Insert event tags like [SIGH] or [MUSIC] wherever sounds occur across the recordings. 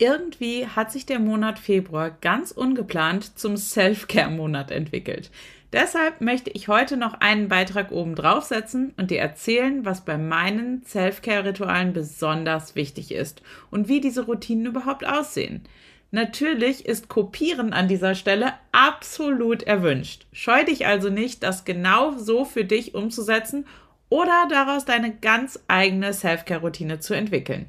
Irgendwie hat sich der Monat Februar ganz ungeplant zum Self-Care-Monat entwickelt. Deshalb möchte ich heute noch einen Beitrag oben draufsetzen und dir erzählen, was bei meinen Self-Care-Ritualen besonders wichtig ist und wie diese Routinen überhaupt aussehen. Natürlich ist Kopieren an dieser Stelle absolut erwünscht. Scheu dich also nicht, das genau so für dich umzusetzen oder daraus deine ganz eigene Self-Care-Routine zu entwickeln.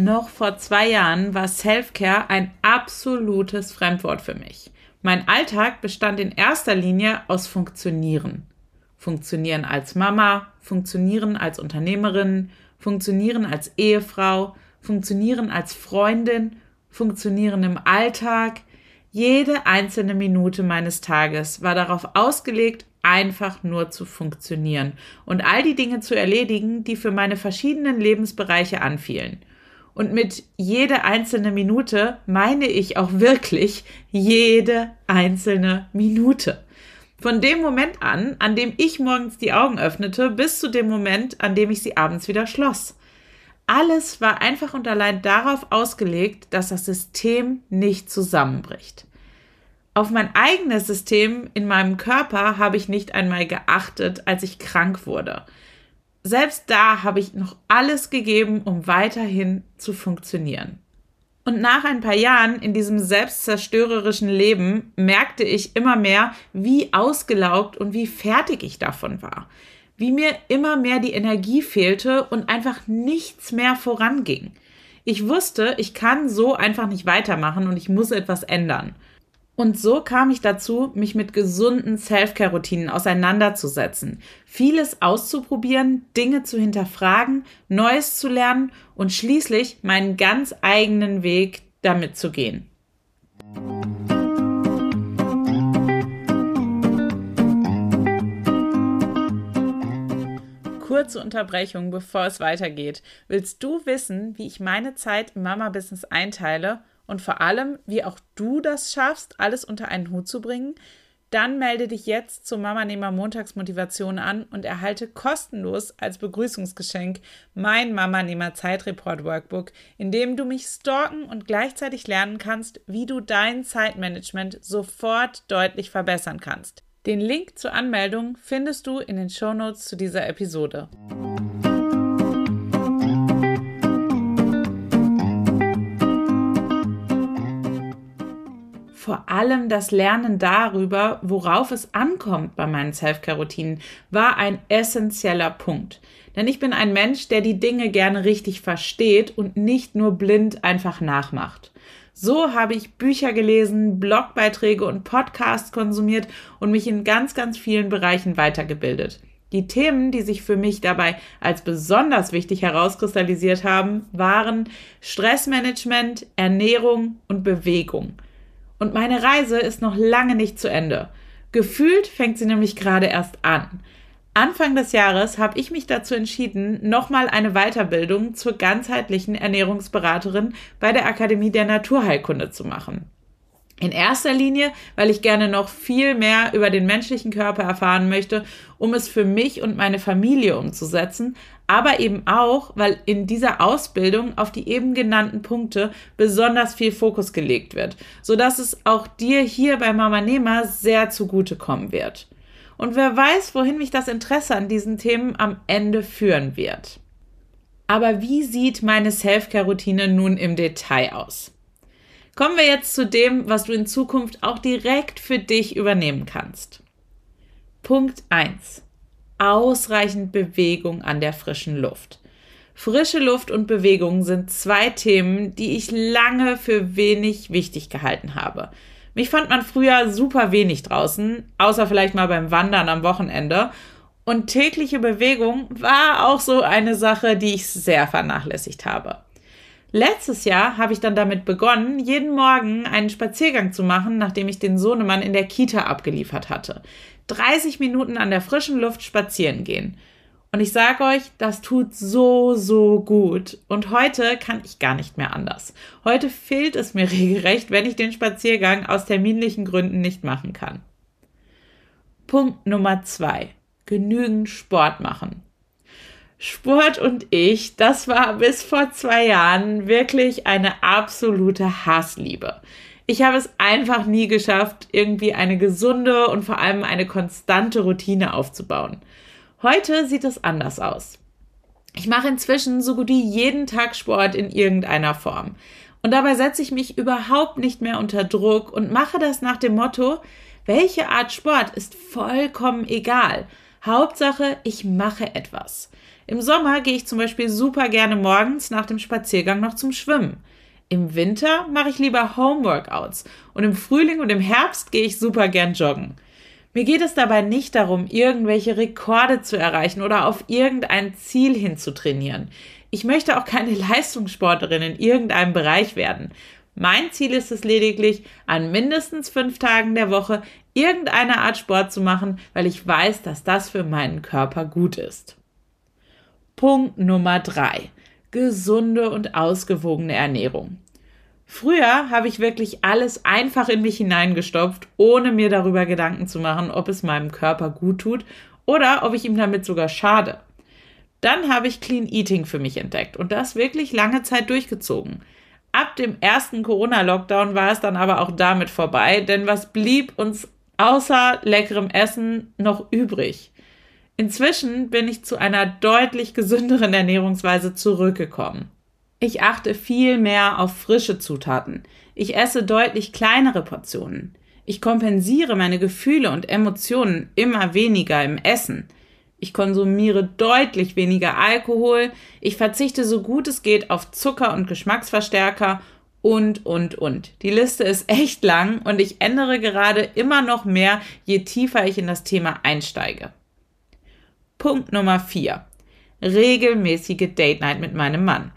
Noch vor zwei Jahren war Self-Care ein absolutes Fremdwort für mich. Mein Alltag bestand in erster Linie aus Funktionieren. Funktionieren als Mama, funktionieren als Unternehmerin, funktionieren als Ehefrau, funktionieren als Freundin, funktionieren im Alltag. Jede einzelne Minute meines Tages war darauf ausgelegt, einfach nur zu funktionieren und all die Dinge zu erledigen, die für meine verschiedenen Lebensbereiche anfielen. Und mit jede einzelne Minute meine ich auch wirklich jede einzelne Minute. Von dem Moment an, an dem ich morgens die Augen öffnete, bis zu dem Moment, an dem ich sie abends wieder schloss. Alles war einfach und allein darauf ausgelegt, dass das System nicht zusammenbricht. Auf mein eigenes System in meinem Körper habe ich nicht einmal geachtet, als ich krank wurde selbst da habe ich noch alles gegeben, um weiterhin zu funktionieren. Und nach ein paar Jahren in diesem selbstzerstörerischen Leben merkte ich immer mehr, wie ausgelaugt und wie fertig ich davon war. Wie mir immer mehr die Energie fehlte und einfach nichts mehr voranging. Ich wusste, ich kann so einfach nicht weitermachen und ich muss etwas ändern. Und so kam ich dazu, mich mit gesunden Self-Care-Routinen auseinanderzusetzen, vieles auszuprobieren, Dinge zu hinterfragen, Neues zu lernen und schließlich meinen ganz eigenen Weg damit zu gehen. Kurze Unterbrechung, bevor es weitergeht. Willst du wissen, wie ich meine Zeit im Mama-Business einteile und vor allem, wie auch du das schaffst, alles unter einen Hut zu bringen, dann melde dich jetzt zur Mama Nehmer Montagsmotivation an und erhalte kostenlos als Begrüßungsgeschenk mein Mama Nehmer Zeitreport Workbook, in dem du mich stalken und gleichzeitig lernen kannst, wie du dein Zeitmanagement sofort deutlich verbessern kannst. Den Link zur Anmeldung findest du in den Shownotes zu dieser Episode. Vor allem das Lernen darüber, worauf es ankommt bei meinen Self-Care-Routinen, war ein essentieller Punkt. Denn ich bin ein Mensch, der die Dinge gerne richtig versteht und nicht nur blind einfach nachmacht. So habe ich Bücher gelesen, Blogbeiträge und Podcasts konsumiert und mich in ganz, ganz vielen Bereichen weitergebildet. Die Themen, die sich für mich dabei als besonders wichtig herauskristallisiert haben, waren Stressmanagement, Ernährung und Bewegung. Und meine Reise ist noch lange nicht zu Ende. Gefühlt fängt sie nämlich gerade erst an. Anfang des Jahres habe ich mich dazu entschieden, nochmal eine Weiterbildung zur ganzheitlichen Ernährungsberaterin bei der Akademie der Naturheilkunde zu machen. In erster Linie, weil ich gerne noch viel mehr über den menschlichen Körper erfahren möchte, um es für mich und meine Familie umzusetzen, aber eben auch, weil in dieser Ausbildung auf die eben genannten Punkte besonders viel Fokus gelegt wird, sodass es auch dir hier bei Mama Nehmer sehr zugutekommen wird. Und wer weiß, wohin mich das Interesse an diesen Themen am Ende führen wird. Aber wie sieht meine Self-Care-Routine nun im Detail aus? Kommen wir jetzt zu dem, was du in Zukunft auch direkt für dich übernehmen kannst. Punkt 1. Ausreichend Bewegung an der frischen Luft. Frische Luft und Bewegung sind zwei Themen, die ich lange für wenig wichtig gehalten habe. Mich fand man früher super wenig draußen, außer vielleicht mal beim Wandern am Wochenende. Und tägliche Bewegung war auch so eine Sache, die ich sehr vernachlässigt habe. Letztes Jahr habe ich dann damit begonnen, jeden Morgen einen Spaziergang zu machen, nachdem ich den Sohnemann in der Kita abgeliefert hatte. 30 Minuten an der frischen Luft spazieren gehen. Und ich sage euch, das tut so, so gut. Und heute kann ich gar nicht mehr anders. Heute fehlt es mir [LAUGHS] regelrecht, wenn ich den Spaziergang aus terminlichen Gründen nicht machen kann. Punkt Nummer zwei. Genügend Sport machen. Sport und ich, das war bis vor zwei Jahren wirklich eine absolute Hassliebe. Ich habe es einfach nie geschafft, irgendwie eine gesunde und vor allem eine konstante Routine aufzubauen. Heute sieht es anders aus. Ich mache inzwischen so gut wie jeden Tag Sport in irgendeiner Form. Und dabei setze ich mich überhaupt nicht mehr unter Druck und mache das nach dem Motto, welche Art Sport ist vollkommen egal. Hauptsache, ich mache etwas. Im Sommer gehe ich zum Beispiel super gerne morgens nach dem Spaziergang noch zum Schwimmen. Im Winter mache ich lieber Homeworkouts und im Frühling und im Herbst gehe ich super gern joggen. Mir geht es dabei nicht darum, irgendwelche Rekorde zu erreichen oder auf irgendein Ziel hinzutrainieren. Ich möchte auch keine [LAUGHS] Leistungssportlerin in irgendeinem Bereich werden. Mein Ziel ist es lediglich, an mindestens fünf Tagen der Woche irgendeine Art Sport zu machen, weil ich weiß, dass das für meinen Körper gut ist. Punkt Nummer drei: Gesunde und ausgewogene Ernährung. Früher habe ich wirklich alles einfach in mich hineingestopft, ohne mir darüber Gedanken zu machen, ob es meinem Körper gut tut oder ob ich ihm damit sogar schade. Dann habe ich Clean Eating für mich entdeckt und das wirklich lange Zeit durchgezogen. Ab dem ersten Corona-Lockdown war es dann aber auch damit vorbei, denn was blieb uns außer leckerem Essen noch übrig? Inzwischen bin ich zu einer deutlich gesünderen Ernährungsweise zurückgekommen. Ich achte viel mehr auf frische Zutaten. Ich esse deutlich kleinere Portionen. Ich kompensiere meine Gefühle und Emotionen immer weniger im Essen. Ich konsumiere deutlich weniger Alkohol. Ich verzichte so gut es geht auf Zucker und Geschmacksverstärker und, und, und. Die Liste ist [LAUGHS] echt lang und ich ändere gerade immer noch mehr, je tiefer ich in das Thema einsteige. Punkt Nummer 4. Regelmäßige Date Night mit meinem Mann.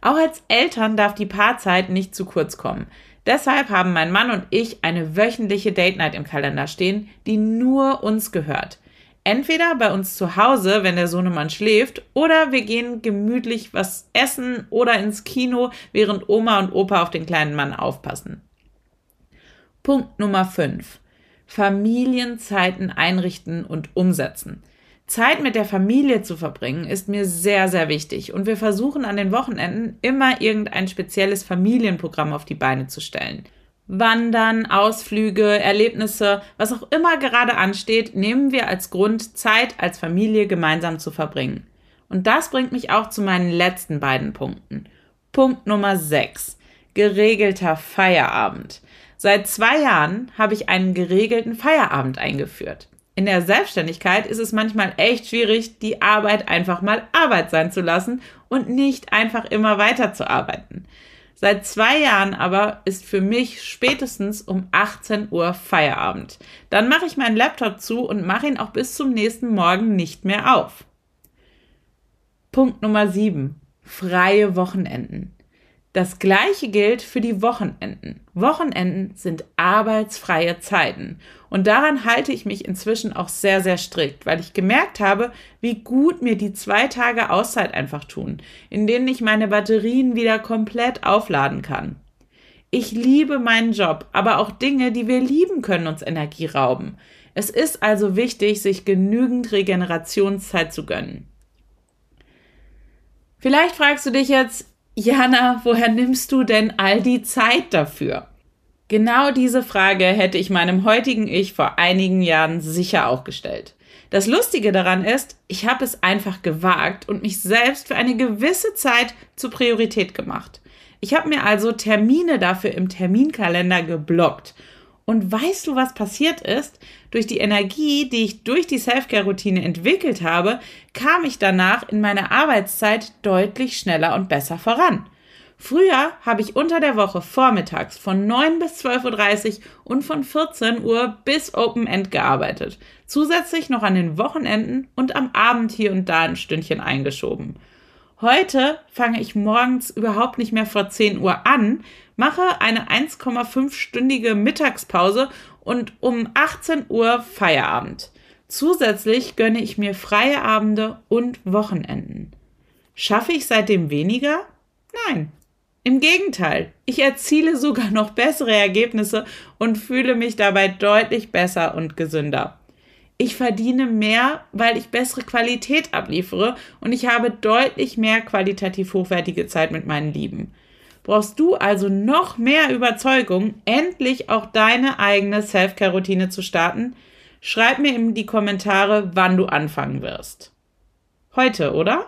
Auch als Eltern darf die Paarzeit nicht zu kurz kommen. Deshalb haben mein Mann und ich eine wöchentliche Date Night im Kalender stehen, die nur uns gehört. Entweder bei uns zu Hause, wenn der Sohnemann schläft, oder wir gehen gemütlich was essen oder ins Kino, während Oma und Opa auf den kleinen Mann aufpassen. Punkt Nummer 5. Familienzeiten einrichten und umsetzen. Zeit mit der Familie zu verbringen ist mir sehr, sehr wichtig und wir versuchen an den Wochenenden immer irgendein spezielles Familienprogramm auf die Beine zu stellen. Wandern, Ausflüge, Erlebnisse, was auch immer gerade ansteht, nehmen wir als Grund, Zeit als Familie gemeinsam zu verbringen. Und das bringt mich auch zu meinen letzten beiden Punkten. Punkt Nummer 6. Geregelter Feierabend. Seit zwei Jahren habe ich einen geregelten Feierabend eingeführt in der Selbstständigkeit ist es manchmal echt schwierig, die Arbeit einfach mal Arbeit sein zu lassen und nicht einfach immer weiter zu arbeiten. Seit zwei Jahren aber ist für mich spätestens um 18 Uhr Feierabend. Dann mache ich meinen Laptop zu und mache ihn auch bis zum nächsten Morgen nicht mehr auf. Punkt Nummer 7. Freie Wochenenden. Das gleiche gilt für die Wochenenden. Wochenenden sind arbeitsfreie Zeiten. Und daran halte ich mich inzwischen auch sehr, sehr strikt, weil ich gemerkt habe, wie gut mir die zwei Tage Auszeit einfach tun, in denen ich meine Batterien wieder komplett aufladen kann. Ich liebe meinen Job, aber auch Dinge, die wir lieben, können uns Energie rauben. Es ist also wichtig, sich genügend Regenerationszeit zu gönnen. Vielleicht fragst du dich jetzt, Jana, woher nimmst du denn all die Zeit dafür? Genau diese Frage hätte ich meinem heutigen Ich vor einigen Jahren sicher auch gestellt. Das Lustige daran ist, ich habe es einfach gewagt und mich selbst für eine gewisse Zeit zur Priorität gemacht. Ich habe mir also Termine dafür im Terminkalender geblockt und weißt du, was passiert ist? Durch die Energie, die ich durch die Selfcare-Routine entwickelt habe, kam ich danach in meiner Arbeitszeit deutlich schneller und besser voran. Früher habe ich unter der Woche vormittags von 9 bis 12.30 Uhr und von 14 Uhr bis Open End gearbeitet. Zusätzlich noch an den Wochenenden und am Abend hier und da ein Stündchen eingeschoben. Heute fange ich morgens überhaupt nicht mehr vor 10 Uhr an, mache eine 1,5-stündige Mittagspause und um 18 Uhr Feierabend. Zusätzlich gönne ich mir freie Abende und Wochenenden. Schaffe ich seitdem weniger? Nein. Im Gegenteil, ich erziele sogar noch bessere Ergebnisse und fühle mich dabei deutlich besser und gesünder. Ich verdiene mehr, weil ich bessere Qualität abliefere und ich habe deutlich mehr qualitativ hochwertige Zeit mit meinen Lieben. Brauchst du also noch mehr Überzeugung, endlich auch deine eigene Self-Care-Routine zu starten? Schreib mir in die Kommentare, wann du anfangen wirst. Heute, oder?